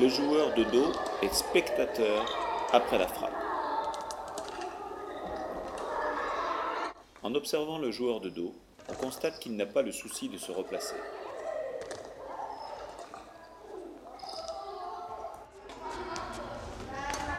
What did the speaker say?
Le joueur de dos est spectateur après la frappe. En observant le joueur de dos, on constate qu'il n'a pas le souci de se replacer.